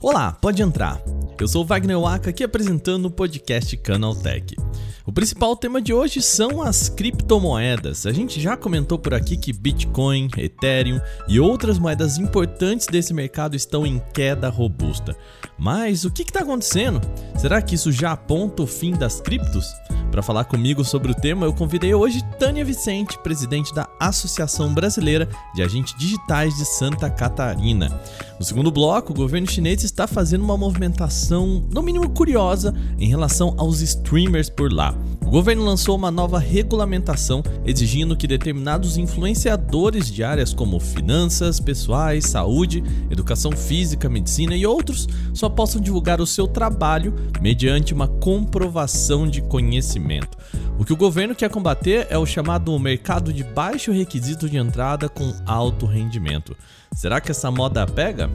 Olá, pode entrar. Eu sou Wagner Waka aqui apresentando o podcast Canaltech. O principal tema de hoje são as criptomoedas. A gente já comentou por aqui que Bitcoin, Ethereum e outras moedas importantes desse mercado estão em queda robusta. Mas o que está acontecendo? Será que isso já aponta o fim das criptos? Para falar comigo sobre o tema, eu convidei hoje Tânia Vicente, presidente da Associação Brasileira de Agentes Digitais de Santa Catarina. No segundo bloco, o governo chinês está fazendo uma movimentação, no mínimo curiosa, em relação aos streamers por lá. O governo lançou uma nova regulamentação exigindo que determinados influenciadores de áreas como finanças, pessoais, saúde, educação física, medicina e outros só possam divulgar o seu trabalho mediante uma comprovação de conhecimento. O que o governo quer combater é o chamado mercado de baixo requisito de entrada com alto rendimento. Será que essa moda pega?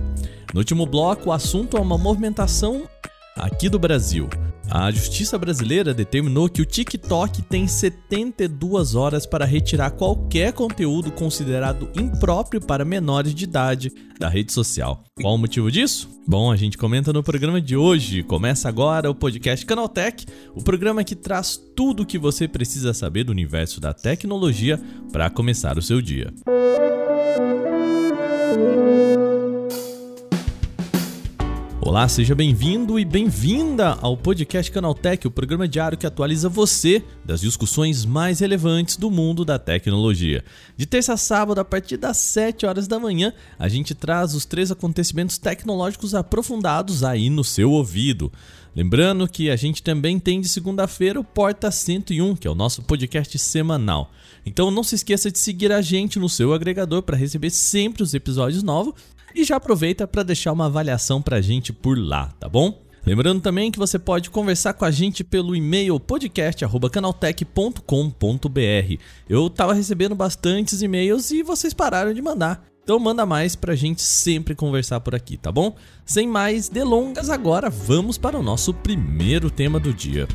No último bloco, o assunto é uma movimentação aqui do Brasil. A justiça brasileira determinou que o TikTok tem 72 horas para retirar qualquer conteúdo considerado impróprio para menores de idade da rede social. Qual o motivo disso? Bom, a gente comenta no programa de hoje. Começa agora o podcast Canaltech, o programa que traz tudo o que você precisa saber do universo da tecnologia para começar o seu dia. Olá, seja bem-vindo e bem-vinda ao podcast Canaltech, o programa diário que atualiza você das discussões mais relevantes do mundo da tecnologia. De terça a sábado, a partir das 7 horas da manhã, a gente traz os três acontecimentos tecnológicos aprofundados aí no seu ouvido. Lembrando que a gente também tem de segunda-feira o Porta 101, que é o nosso podcast semanal. Então não se esqueça de seguir a gente no seu agregador para receber sempre os episódios novos e já aproveita para deixar uma avaliação para a gente por lá, tá bom? Lembrando também que você pode conversar com a gente pelo e-mail podcast@canaltech.com.br. Eu estava recebendo bastantes e-mails e vocês pararam de mandar. Então manda mais pra gente sempre conversar por aqui, tá bom? Sem mais delongas, agora vamos para o nosso primeiro tema do dia.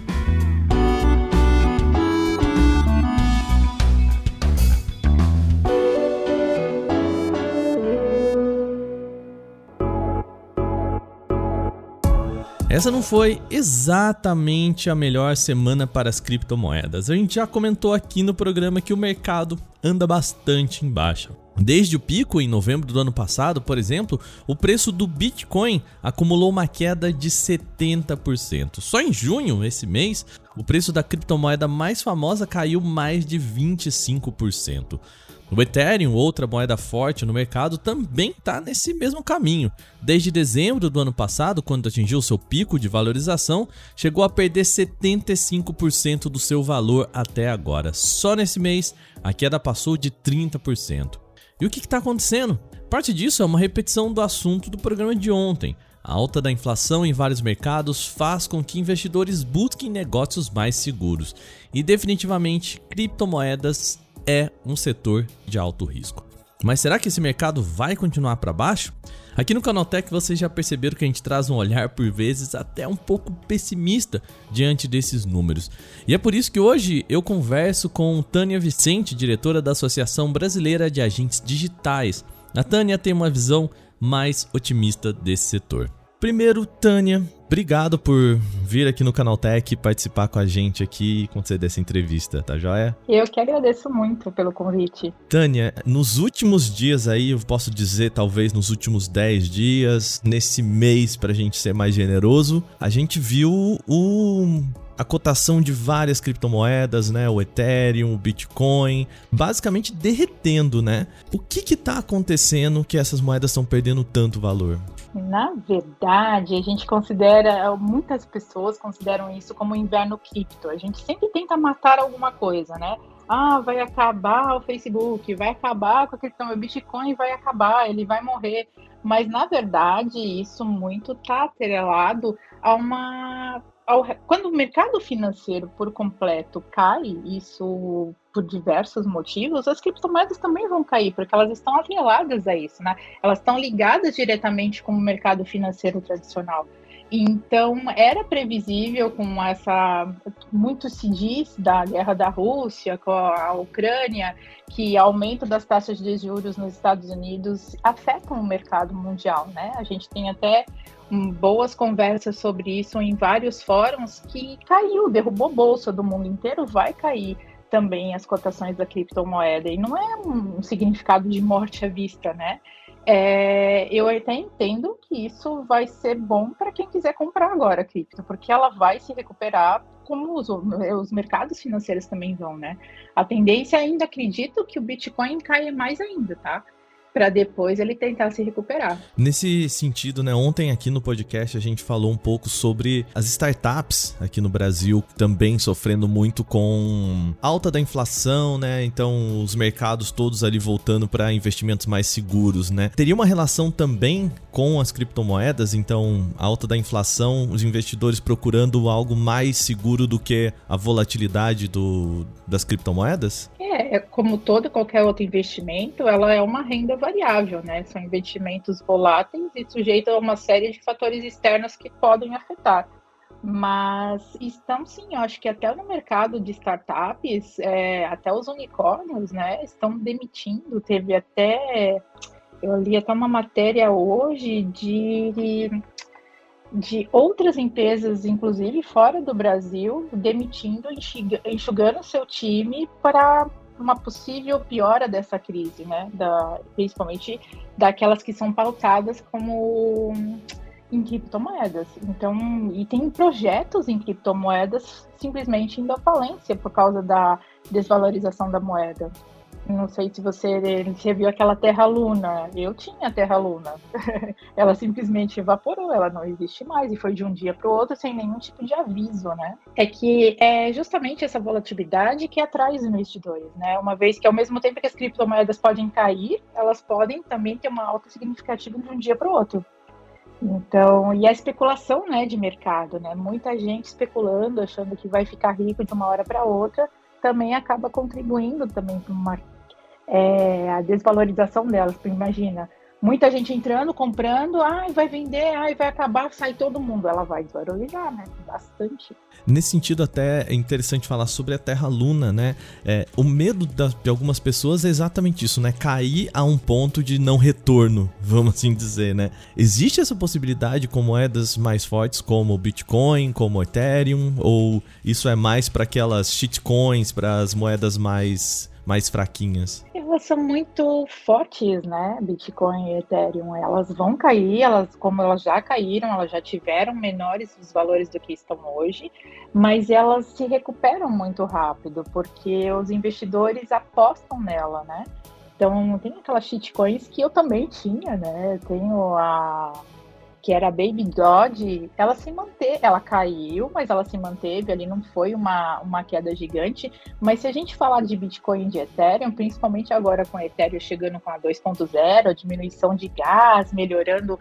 Essa não foi exatamente a melhor semana para as criptomoedas. A gente já comentou aqui no programa que o mercado anda bastante em baixa. Desde o pico em novembro do ano passado, por exemplo, o preço do Bitcoin acumulou uma queda de 70%. Só em junho, esse mês, o preço da criptomoeda mais famosa caiu mais de 25%. O Ethereum, outra moeda forte no mercado, também está nesse mesmo caminho. Desde dezembro do ano passado, quando atingiu seu pico de valorização, chegou a perder 75% do seu valor até agora. Só nesse mês, a queda passou de 30%. E o que está acontecendo? Parte disso é uma repetição do assunto do programa de ontem. A alta da inflação em vários mercados faz com que investidores busquem negócios mais seguros. E definitivamente, criptomoedas é um setor de alto risco. Mas será que esse mercado vai continuar para baixo? Aqui no Canaltech vocês já perceberam que a gente traz um olhar por vezes até um pouco pessimista diante desses números. E é por isso que hoje eu converso com Tânia Vicente, diretora da Associação Brasileira de Agentes Digitais. A Tânia tem uma visão mais otimista desse setor. Primeiro, Tânia, obrigado por vir aqui no Canaltech participar com a gente aqui e conceder essa entrevista, tá joia? Eu que agradeço muito pelo convite. Tânia, nos últimos dias aí, eu posso dizer talvez nos últimos 10 dias, nesse mês pra gente ser mais generoso, a gente viu o a cotação de várias criptomoedas, né, o Ethereum, o Bitcoin, basicamente derretendo, né? O que que tá acontecendo que essas moedas estão perdendo tanto valor? Na verdade, a gente considera, muitas pessoas consideram isso como inverno cripto. A gente sempre tenta matar alguma coisa, né? Ah, vai acabar o Facebook, vai acabar com a questão, o Bitcoin vai acabar, ele vai morrer. Mas na verdade, isso muito está atrelado a uma ao, quando o mercado financeiro por completo cai, isso por diversos motivos, as criptomoedas também vão cair, porque elas estão atreladas a isso, né? Elas estão ligadas diretamente com o mercado financeiro tradicional. Então, era previsível com essa. Muito se diz da guerra da Rússia com a Ucrânia, que aumento das taxas de juros nos Estados Unidos afetam o mercado mundial, né? A gente tem até um, boas conversas sobre isso em vários fóruns que caiu, derrubou bolsa do mundo inteiro, vai cair também as cotações da criptomoeda. E não é um significado de morte à vista, né? É, eu até entendo que isso vai ser bom para quem quiser comprar agora a cripto, porque ela vai se recuperar como os, os, mercados financeiros também vão, né? A tendência ainda acredito que o Bitcoin caia mais ainda, tá? Para depois ele tentar se recuperar. Nesse sentido, né, ontem aqui no podcast a gente falou um pouco sobre as startups aqui no Brasil também sofrendo muito com alta da inflação, né? Então os mercados todos ali voltando para investimentos mais seguros, né? Teria uma relação também com as criptomoedas, então alta da inflação, os investidores procurando algo mais seguro do que a volatilidade do, das criptomoedas? É, é como todo qualquer outro investimento, ela é uma renda variável, né? São investimentos voláteis e sujeitos a uma série de fatores externos que podem afetar. Mas estão sim, eu acho que até no mercado de startups, é, até os unicórnios, né, estão demitindo. Teve até, eu li até uma matéria hoje de, de outras empresas, inclusive fora do Brasil, demitindo, enxugando seu time para uma possível piora dessa crise, né? Da, principalmente daquelas que são pautadas como em criptomoedas. Então, e tem projetos em criptomoedas simplesmente indo à falência por causa da desvalorização da moeda. Não sei se você, você viu aquela Terra Luna. Eu tinha Terra Luna. ela simplesmente evaporou, ela não existe mais e foi de um dia para o outro sem nenhum tipo de aviso, né? É que é justamente essa volatilidade que atrai os investidores, né? Uma vez que ao mesmo tempo que as criptomoedas podem cair, elas podem também ter uma alta significativa de um dia para o outro. Então, e a especulação, né, de mercado, né? Muita gente especulando, achando que vai ficar rico de uma hora para outra, também acaba contribuindo também para uma é, a desvalorização delas. Imagina, muita gente entrando, comprando, ai, vai vender, ai, vai acabar, sai todo mundo. Ela vai desvalorizar, né? Bastante. Nesse sentido, até é interessante falar sobre a Terra Luna, né? É, o medo de algumas pessoas é exatamente isso, né? Cair a um ponto de não retorno, vamos assim dizer, né? Existe essa possibilidade com moedas mais fortes como o Bitcoin, como o Ethereum, ou isso é mais para aquelas shitcoins, para as moedas mais mais fraquinhas? Elas são muito fortes, né? Bitcoin e Ethereum. Elas vão cair, elas, como elas já caíram, elas já tiveram menores os valores do que estão hoje, mas elas se recuperam muito rápido, porque os investidores apostam nela, né? Então, tem aquelas shitcoins que eu também tinha, né? Eu tenho a que era a Baby Dodge, ela se manteve, ela caiu, mas ela se manteve ali, não foi uma, uma queda gigante. Mas se a gente falar de Bitcoin e de Ethereum, principalmente agora com a Ethereum chegando com a 2.0, a diminuição de gás, melhorando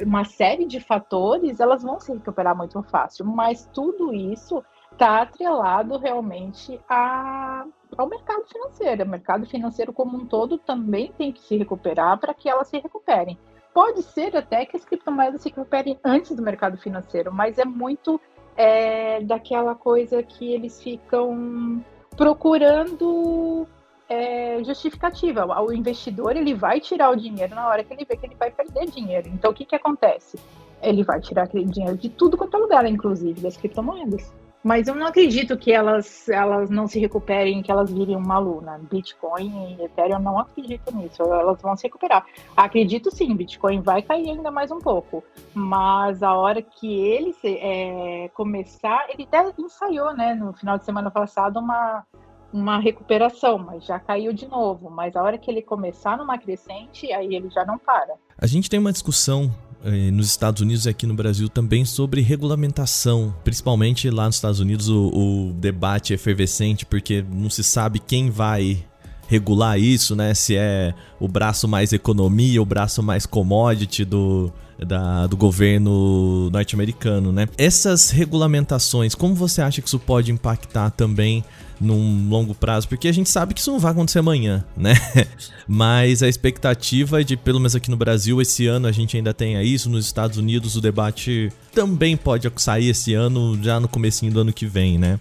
uma série de fatores, elas vão se recuperar muito fácil. Mas tudo isso está atrelado realmente a, ao mercado financeiro. O mercado financeiro como um todo também tem que se recuperar para que elas se recuperem. Pode ser até que as criptomoedas se recuperem antes do mercado financeiro, mas é muito é, daquela coisa que eles ficam procurando é, justificativa. O investidor ele vai tirar o dinheiro na hora que ele vê que ele vai perder dinheiro. Então o que, que acontece? Ele vai tirar aquele dinheiro de tudo quanto é lugar, inclusive das criptomoedas. Mas eu não acredito que elas, elas não se recuperem, que elas virem uma luna. Bitcoin e Ethereum, eu não acredito nisso. Elas vão se recuperar. Acredito sim, Bitcoin vai cair ainda mais um pouco. Mas a hora que ele é, começar, ele até ensaiou, né, no final de semana passado, uma, uma recuperação, mas já caiu de novo. Mas a hora que ele começar numa crescente, aí ele já não para. A gente tem uma discussão eh, nos Estados Unidos e aqui no Brasil também sobre regulamentação. Principalmente lá nos Estados Unidos o, o debate é efervescente porque não se sabe quem vai regular isso, né? Se é o braço mais economia, o braço mais commodity do, da, do governo norte-americano, né? Essas regulamentações, como você acha que isso pode impactar também num longo prazo? Porque a gente sabe que isso não vai acontecer amanhã, né? Mas a expectativa é de, pelo menos aqui no Brasil, esse ano a gente ainda tenha isso. Nos Estados Unidos o debate também pode sair esse ano, já no comecinho do ano que vem, né?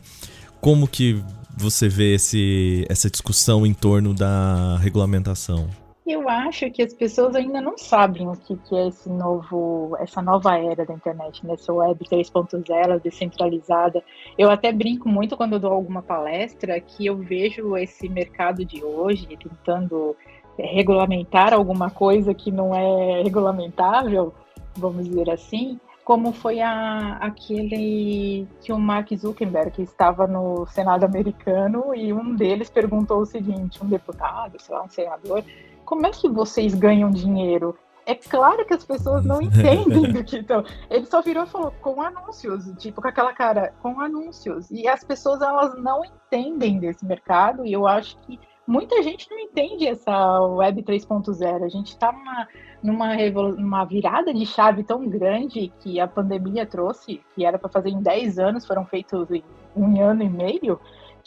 Como que você vê esse, essa discussão em torno da regulamentação? Eu acho que as pessoas ainda não sabem o que, que é esse novo, essa nova era da internet, nessa né? web 3.0 descentralizada. Eu até brinco muito quando eu dou alguma palestra que eu vejo esse mercado de hoje tentando regulamentar alguma coisa que não é regulamentável, vamos dizer assim, como foi a, aquele que o Mark Zuckerberg estava no Senado americano e um deles perguntou o seguinte, um deputado, sei lá, um senador, como é que vocês ganham dinheiro? É claro que as pessoas não entendem do que estão. Ele só virou e falou com anúncios, tipo com aquela cara, com anúncios. E as pessoas elas não entendem desse mercado e eu acho que muita gente não entende essa web 3.0. A gente está numa, numa, numa virada de chave tão grande que a pandemia trouxe, que era para fazer em 10 anos, foram feitos em um ano e meio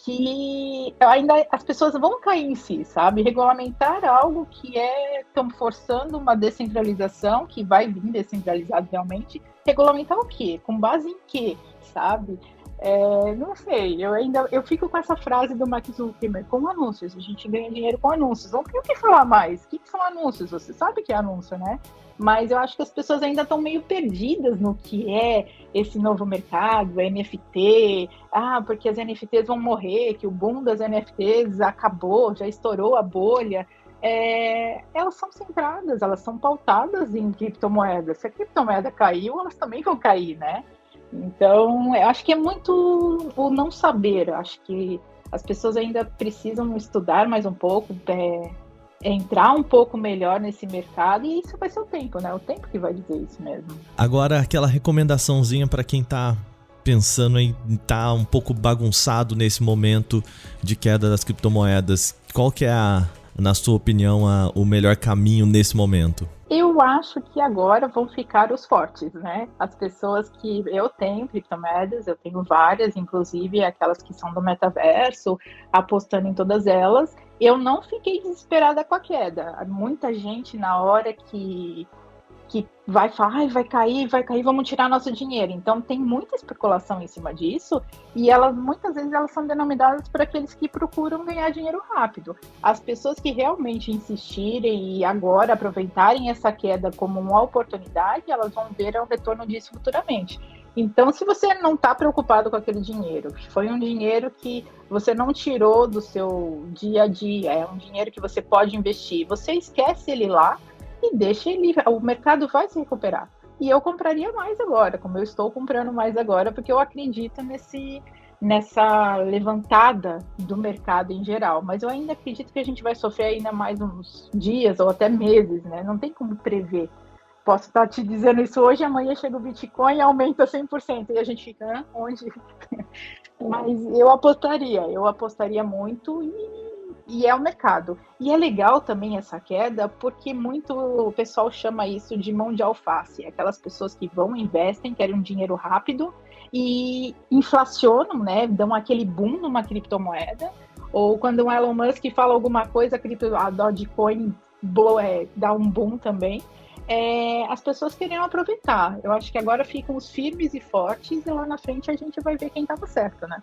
que ainda as pessoas vão cair em si, sabe? Regulamentar algo que é estão forçando uma descentralização, que vai vir descentralizado realmente. Regulamentar o quê? Com base em quê, sabe? É, não sei, eu ainda eu fico com essa frase do Mark Zuckerberg, com anúncios, a gente ganha dinheiro com anúncios. Não tem o que falar mais. O que, que são anúncios? Você sabe que é anúncio, né? Mas eu acho que as pessoas ainda estão meio perdidas no que é esse novo mercado, NFT. Ah, porque as NFTs vão morrer, que o boom das NFTs acabou, já estourou a bolha. É, elas são centradas, elas são pautadas em criptomoedas. Se a criptomoeda caiu, elas também vão cair, né? Então, eu acho que é muito o não saber. Eu acho que as pessoas ainda precisam estudar mais um pouco, é, entrar um pouco melhor nesse mercado e isso vai ser o tempo, né? O tempo que vai dizer isso mesmo. Agora, aquela recomendaçãozinha para quem tá pensando em tá um pouco bagunçado nesse momento de queda das criptomoedas, qual que é a, na sua opinião, a, o melhor caminho nesse momento? Eu acho que agora vão ficar os fortes, né? As pessoas que eu tenho criptomoedas, eu tenho várias, inclusive aquelas que são do metaverso, apostando em todas elas. Eu não fiquei desesperada com a queda. Muita gente na hora que que vai falar, vai cair, vai cair, vamos tirar nosso dinheiro. Então tem muita especulação em cima disso e elas muitas vezes elas são denominadas por aqueles que procuram ganhar dinheiro rápido. As pessoas que realmente insistirem e agora aproveitarem essa queda como uma oportunidade, elas vão ver o retorno disso futuramente. Então, se você não está preocupado com aquele dinheiro, foi um dinheiro que você não tirou do seu dia a dia, é um dinheiro que você pode investir, você esquece ele lá e deixa ele, o mercado vai se recuperar. E eu compraria mais agora, como eu estou comprando mais agora, porque eu acredito nesse nessa levantada do mercado em geral, mas eu ainda acredito que a gente vai sofrer ainda mais uns dias ou até meses, né? Não tem como prever. Posso estar te dizendo isso hoje, amanhã chega o Bitcoin e aumenta 100%, e a gente fica, onde? mas eu apostaria, eu apostaria muito e e é o mercado. E é legal também essa queda, porque muito o pessoal chama isso de mão de alface. Aquelas pessoas que vão, investem, querem um dinheiro rápido e inflacionam, né? Dão aquele boom numa criptomoeda. Ou quando o Elon Musk fala alguma coisa, a, cripto, a Dogecoin blow, é, dá um boom também. É, as pessoas queriam aproveitar. Eu acho que agora ficam os firmes e fortes e lá na frente a gente vai ver quem estava certo, né?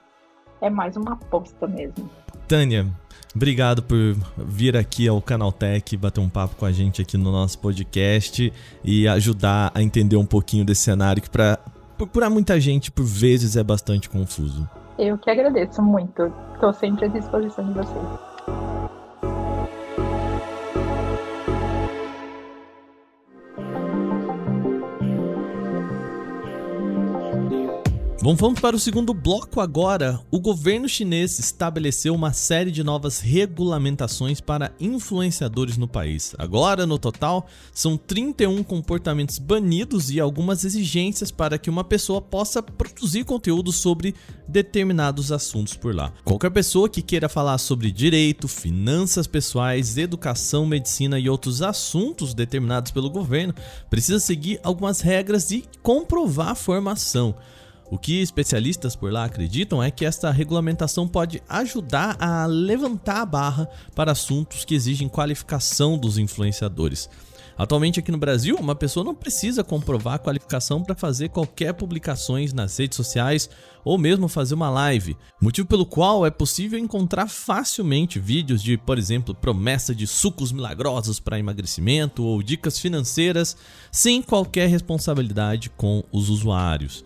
É mais uma aposta mesmo. Tânia, obrigado por vir aqui ao Canaltech, bater um papo com a gente aqui no nosso podcast e ajudar a entender um pouquinho desse cenário que para para muita gente por vezes é bastante confuso. Eu que agradeço muito. Estou sempre à disposição de vocês. Vamos para o segundo bloco agora. O governo chinês estabeleceu uma série de novas regulamentações para influenciadores no país. Agora, no total, são 31 comportamentos banidos e algumas exigências para que uma pessoa possa produzir conteúdo sobre determinados assuntos por lá. Qualquer pessoa que queira falar sobre direito, finanças pessoais, educação, medicina e outros assuntos determinados pelo governo precisa seguir algumas regras e comprovar a formação. O que especialistas por lá acreditam é que esta regulamentação pode ajudar a levantar a barra para assuntos que exigem qualificação dos influenciadores. Atualmente aqui no Brasil, uma pessoa não precisa comprovar a qualificação para fazer qualquer publicações nas redes sociais ou mesmo fazer uma live, motivo pelo qual é possível encontrar facilmente vídeos de, por exemplo, promessa de sucos milagrosos para emagrecimento ou dicas financeiras sem qualquer responsabilidade com os usuários.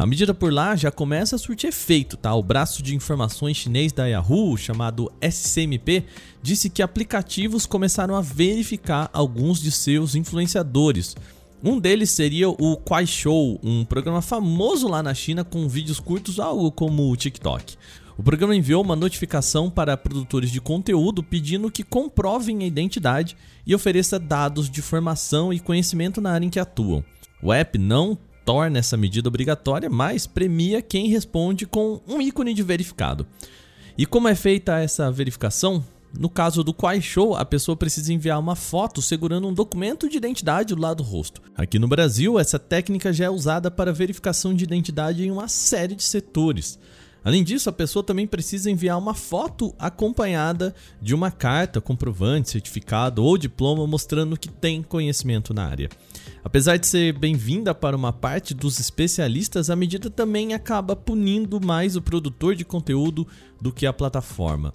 A medida por lá já começa a surtir efeito, tá? O braço de informações chinês da Yahoo, chamado SCMP, disse que aplicativos começaram a verificar alguns de seus influenciadores. Um deles seria o Kuaishou, um programa famoso lá na China com vídeos curtos, algo como o TikTok. O programa enviou uma notificação para produtores de conteúdo pedindo que comprovem a identidade e ofereça dados de formação e conhecimento na área em que atuam. O app não torna essa medida obrigatória, mas premia quem responde com um ícone de verificado. E como é feita essa verificação? No caso do Show, a pessoa precisa enviar uma foto segurando um documento de identidade do lado do rosto. Aqui no Brasil, essa técnica já é usada para verificação de identidade em uma série de setores. Além disso, a pessoa também precisa enviar uma foto acompanhada de uma carta, comprovante, certificado ou diploma mostrando que tem conhecimento na área. Apesar de ser bem-vinda para uma parte dos especialistas, a medida também acaba punindo mais o produtor de conteúdo do que a plataforma.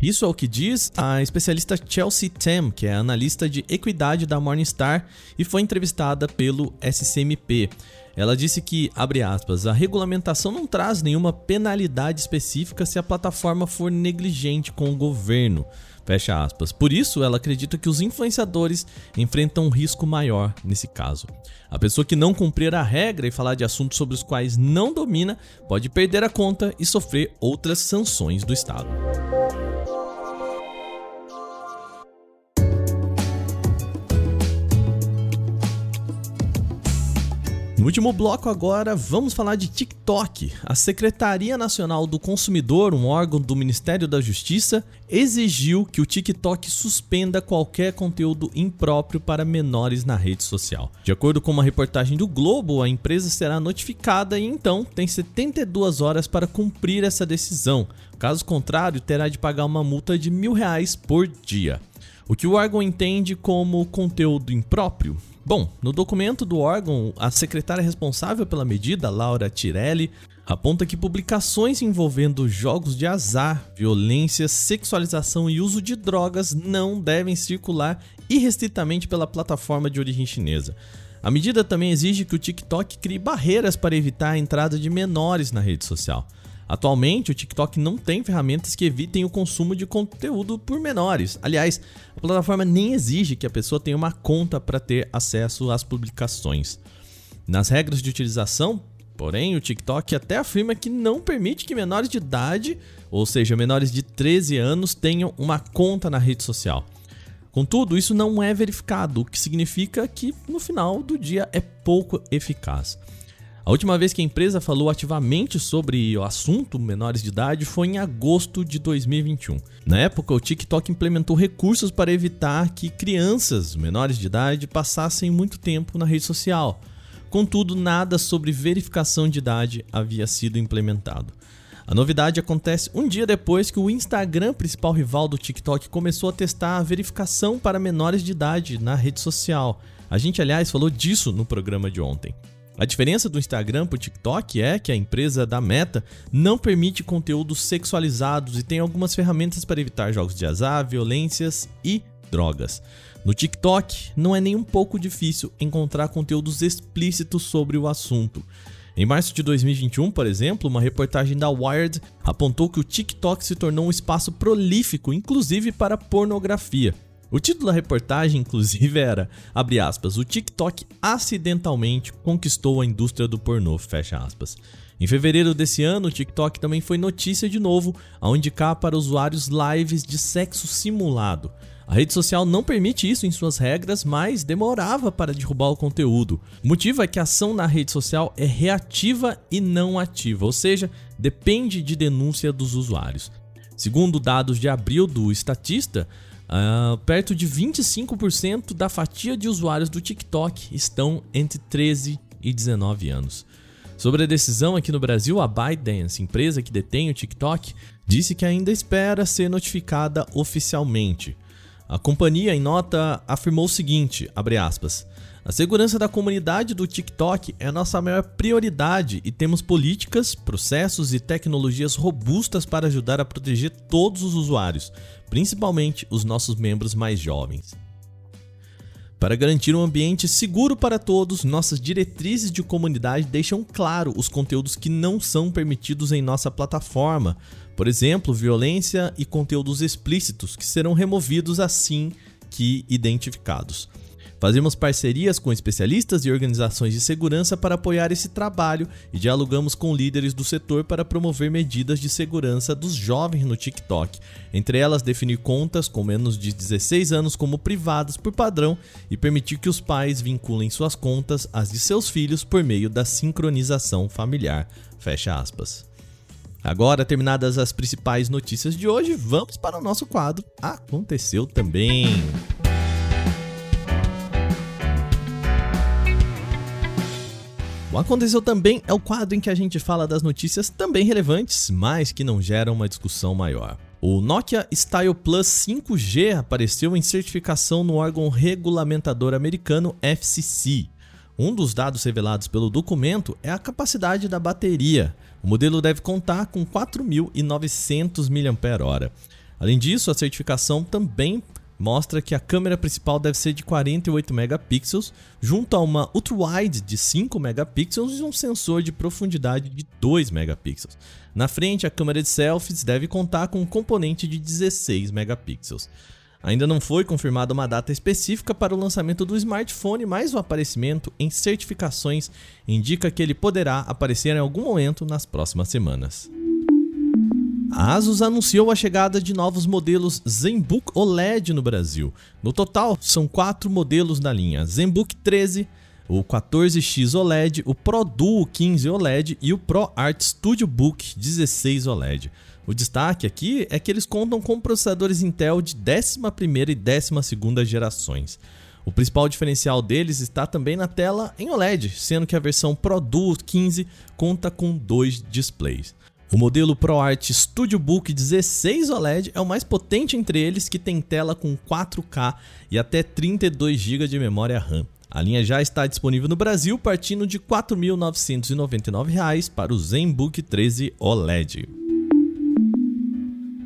Isso é o que diz a especialista Chelsea Tam, que é analista de equidade da Morningstar e foi entrevistada pelo SCMP. Ela disse que, abre aspas, a regulamentação não traz nenhuma penalidade específica se a plataforma for negligente com o governo. Fecha aspas. Por isso, ela acredita que os influenciadores enfrentam um risco maior nesse caso. A pessoa que não cumprir a regra e falar de assuntos sobre os quais não domina pode perder a conta e sofrer outras sanções do Estado. No último bloco agora, vamos falar de TikTok. A Secretaria Nacional do Consumidor, um órgão do Ministério da Justiça, exigiu que o TikTok suspenda qualquer conteúdo impróprio para menores na rede social. De acordo com uma reportagem do Globo, a empresa será notificada e então tem 72 horas para cumprir essa decisão. Caso contrário, terá de pagar uma multa de mil reais por dia. O que o órgão entende como conteúdo impróprio Bom, no documento do órgão, a secretária responsável pela medida, Laura Tirelli, aponta que publicações envolvendo jogos de azar, violência, sexualização e uso de drogas não devem circular irrestritamente pela plataforma de origem chinesa. A medida também exige que o TikTok crie barreiras para evitar a entrada de menores na rede social. Atualmente, o TikTok não tem ferramentas que evitem o consumo de conteúdo por menores. Aliás, a plataforma nem exige que a pessoa tenha uma conta para ter acesso às publicações. Nas regras de utilização, porém, o TikTok até afirma que não permite que menores de idade, ou seja, menores de 13 anos, tenham uma conta na rede social. Contudo, isso não é verificado, o que significa que no final do dia é pouco eficaz. A última vez que a empresa falou ativamente sobre o assunto menores de idade foi em agosto de 2021. Na época, o TikTok implementou recursos para evitar que crianças menores de idade passassem muito tempo na rede social. Contudo, nada sobre verificação de idade havia sido implementado. A novidade acontece um dia depois que o Instagram, principal rival do TikTok, começou a testar a verificação para menores de idade na rede social. A gente, aliás, falou disso no programa de ontem. A diferença do Instagram para o TikTok é que a empresa da Meta não permite conteúdos sexualizados e tem algumas ferramentas para evitar jogos de azar, violências e drogas. No TikTok, não é nem um pouco difícil encontrar conteúdos explícitos sobre o assunto. Em março de 2021, por exemplo, uma reportagem da Wired apontou que o TikTok se tornou um espaço prolífico, inclusive para pornografia. O título da reportagem, inclusive, era, abre aspas, o TikTok acidentalmente conquistou a indústria do pornô, fecha aspas. Em fevereiro desse ano, o TikTok também foi notícia de novo ao indicar para usuários lives de sexo simulado. A rede social não permite isso em suas regras, mas demorava para derrubar o conteúdo. O motivo é que a ação na rede social é reativa e não ativa, ou seja, depende de denúncia dos usuários. Segundo dados de abril do Estatista, uh, perto de 25% da fatia de usuários do TikTok estão entre 13 e 19 anos. Sobre a decisão aqui no Brasil, a ByteDance, empresa que detém o TikTok, disse que ainda espera ser notificada oficialmente. A companhia, em nota, afirmou o seguinte, aspas, a segurança da comunidade do TikTok é nossa maior prioridade e temos políticas, processos e tecnologias robustas para ajudar a proteger todos os usuários, principalmente os nossos membros mais jovens. Para garantir um ambiente seguro para todos, nossas diretrizes de comunidade deixam claro os conteúdos que não são permitidos em nossa plataforma, por exemplo, violência e conteúdos explícitos, que serão removidos assim que identificados. Fazemos parcerias com especialistas e organizações de segurança para apoiar esse trabalho e dialogamos com líderes do setor para promover medidas de segurança dos jovens no TikTok, entre elas definir contas com menos de 16 anos como privadas por padrão e permitir que os pais vinculem suas contas às de seus filhos por meio da sincronização familiar. Fecha aspas. Agora, terminadas as principais notícias de hoje, vamos para o nosso quadro Aconteceu também. O Aconteceu Também é o quadro em que a gente fala das notícias também relevantes, mas que não geram uma discussão maior. O Nokia Style Plus 5G apareceu em certificação no órgão regulamentador americano FCC. Um dos dados revelados pelo documento é a capacidade da bateria. O modelo deve contar com 4.900 mAh. Além disso, a certificação também mostra que a câmera principal deve ser de 48 megapixels, junto a uma ultra-wide de 5 megapixels e um sensor de profundidade de 2 megapixels. Na frente, a câmera de selfies deve contar com um componente de 16 megapixels. Ainda não foi confirmada uma data específica para o lançamento do smartphone, mas o aparecimento em certificações indica que ele poderá aparecer em algum momento nas próximas semanas. A Asus anunciou a chegada de novos modelos ZenBook OLED no Brasil. No total, são quatro modelos na linha: ZenBook 13, o 14X OLED, o Pro Duo 15 OLED e o Pro Art Studio Book 16 OLED. O destaque aqui é que eles contam com processadores Intel de 11ª e 12ª gerações. O principal diferencial deles está também na tela em OLED, sendo que a versão Pro Duo 15 conta com dois displays. O modelo ProArt Studio Book 16 OLED é o mais potente entre eles, que tem tela com 4K e até 32 GB de memória RAM. A linha já está disponível no Brasil, partindo de R$ 4.999 para o ZenBook 13 OLED.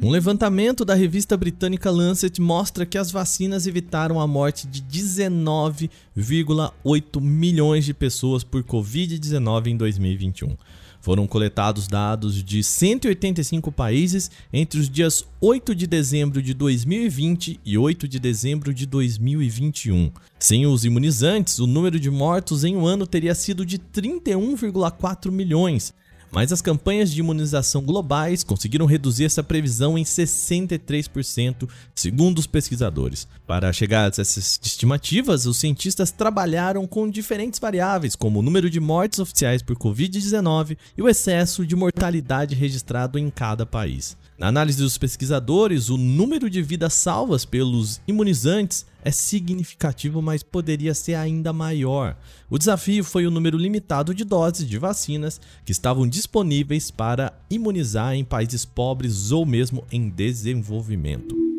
Um levantamento da revista britânica Lancet mostra que as vacinas evitaram a morte de 19,8 milhões de pessoas por Covid-19 em 2021. Foram coletados dados de 185 países entre os dias 8 de dezembro de 2020 e 8 de dezembro de 2021. Sem os imunizantes, o número de mortos em um ano teria sido de 31,4 milhões, mas as campanhas de imunização globais conseguiram reduzir essa previsão em 63%, segundo os pesquisadores. Para chegar a essas estimativas, os cientistas trabalharam com diferentes variáveis, como o número de mortes oficiais por Covid-19 e o excesso de mortalidade registrado em cada país. Na análise dos pesquisadores, o número de vidas salvas pelos imunizantes é significativo, mas poderia ser ainda maior. O desafio foi o número limitado de doses de vacinas que estavam disponíveis para imunizar em países pobres ou mesmo em desenvolvimento.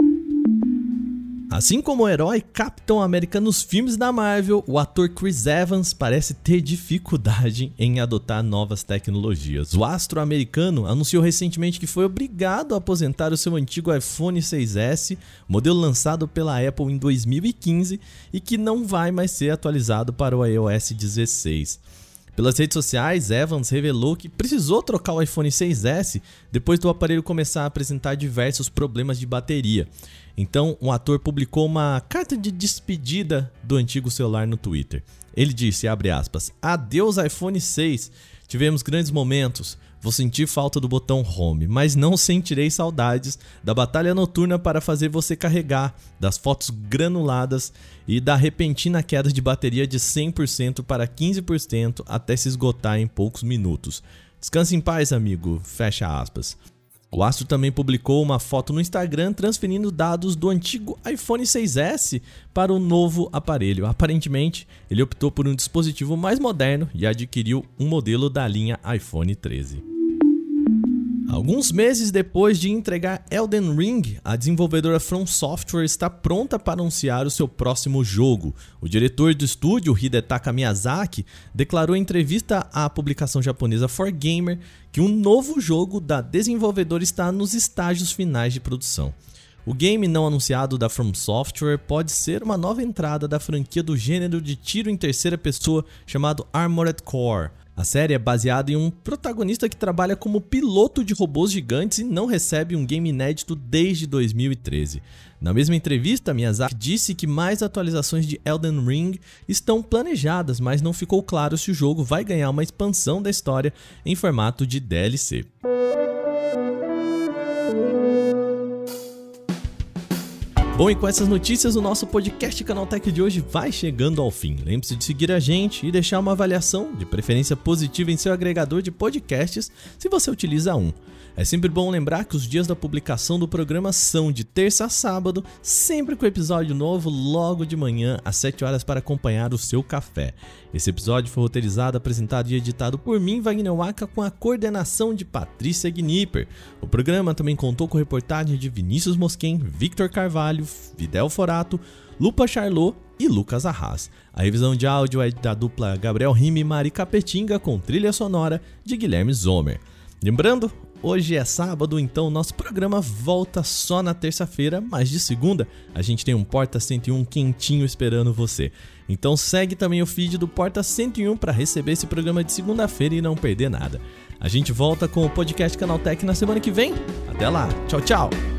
Assim como o herói Capitão América nos filmes da Marvel, o ator Chris Evans parece ter dificuldade em adotar novas tecnologias. O astro americano anunciou recentemente que foi obrigado a aposentar o seu antigo iPhone 6S, modelo lançado pela Apple em 2015 e que não vai mais ser atualizado para o iOS 16. Pelas redes sociais, Evans revelou que precisou trocar o iPhone 6S depois do aparelho começar a apresentar diversos problemas de bateria. Então, o ator publicou uma carta de despedida do antigo celular no Twitter. Ele disse, aspas, Adeus iPhone 6, tivemos grandes momentos, Vou sentir falta do botão Home, mas não sentirei saudades da batalha noturna para fazer você carregar, das fotos granuladas e da repentina queda de bateria de 100% para 15% até se esgotar em poucos minutos. Descanse em paz, amigo. Fecha aspas. O Astro também publicou uma foto no Instagram transferindo dados do antigo iPhone 6S para o novo aparelho. Aparentemente, ele optou por um dispositivo mais moderno e adquiriu um modelo da linha iPhone 13. Alguns meses depois de entregar Elden Ring, a desenvolvedora From Software está pronta para anunciar o seu próximo jogo. O diretor do estúdio, Hidetaka Miyazaki, declarou em entrevista à publicação japonesa 4Gamer que um novo jogo da desenvolvedora está nos estágios finais de produção. O game não anunciado da From Software pode ser uma nova entrada da franquia do gênero de tiro em terceira pessoa chamado Armored Core. A série é baseada em um protagonista que trabalha como piloto de robôs gigantes e não recebe um game inédito desde 2013. Na mesma entrevista, Miyazaki disse que mais atualizações de Elden Ring estão planejadas, mas não ficou claro se o jogo vai ganhar uma expansão da história em formato de DLC. Bom, e com essas notícias, o nosso podcast Canaltech de hoje vai chegando ao fim. Lembre-se de seguir a gente e deixar uma avaliação, de preferência positiva, em seu agregador de podcasts, se você utiliza um. É sempre bom lembrar que os dias da publicação do programa são de terça a sábado, sempre com episódio novo logo de manhã, às 7 horas, para acompanhar o seu café. Esse episódio foi roteirizado, apresentado e editado por mim, Wagner Waka, com a coordenação de Patrícia Gnipper. O programa também contou com reportagem de Vinícius Mosquen, Victor Carvalho, Videl Forato, Lupa Charlot e Lucas Arras. A revisão de áudio é da dupla Gabriel Rime e Mari Capetinga, com trilha sonora de Guilherme Zomer. Lembrando, Hoje é sábado, então nosso programa volta só na terça-feira, mas de segunda a gente tem um Porta 101 quentinho esperando você. Então segue também o feed do Porta 101 para receber esse programa de segunda-feira e não perder nada. A gente volta com o podcast Canaltech na semana que vem. Até lá, tchau, tchau!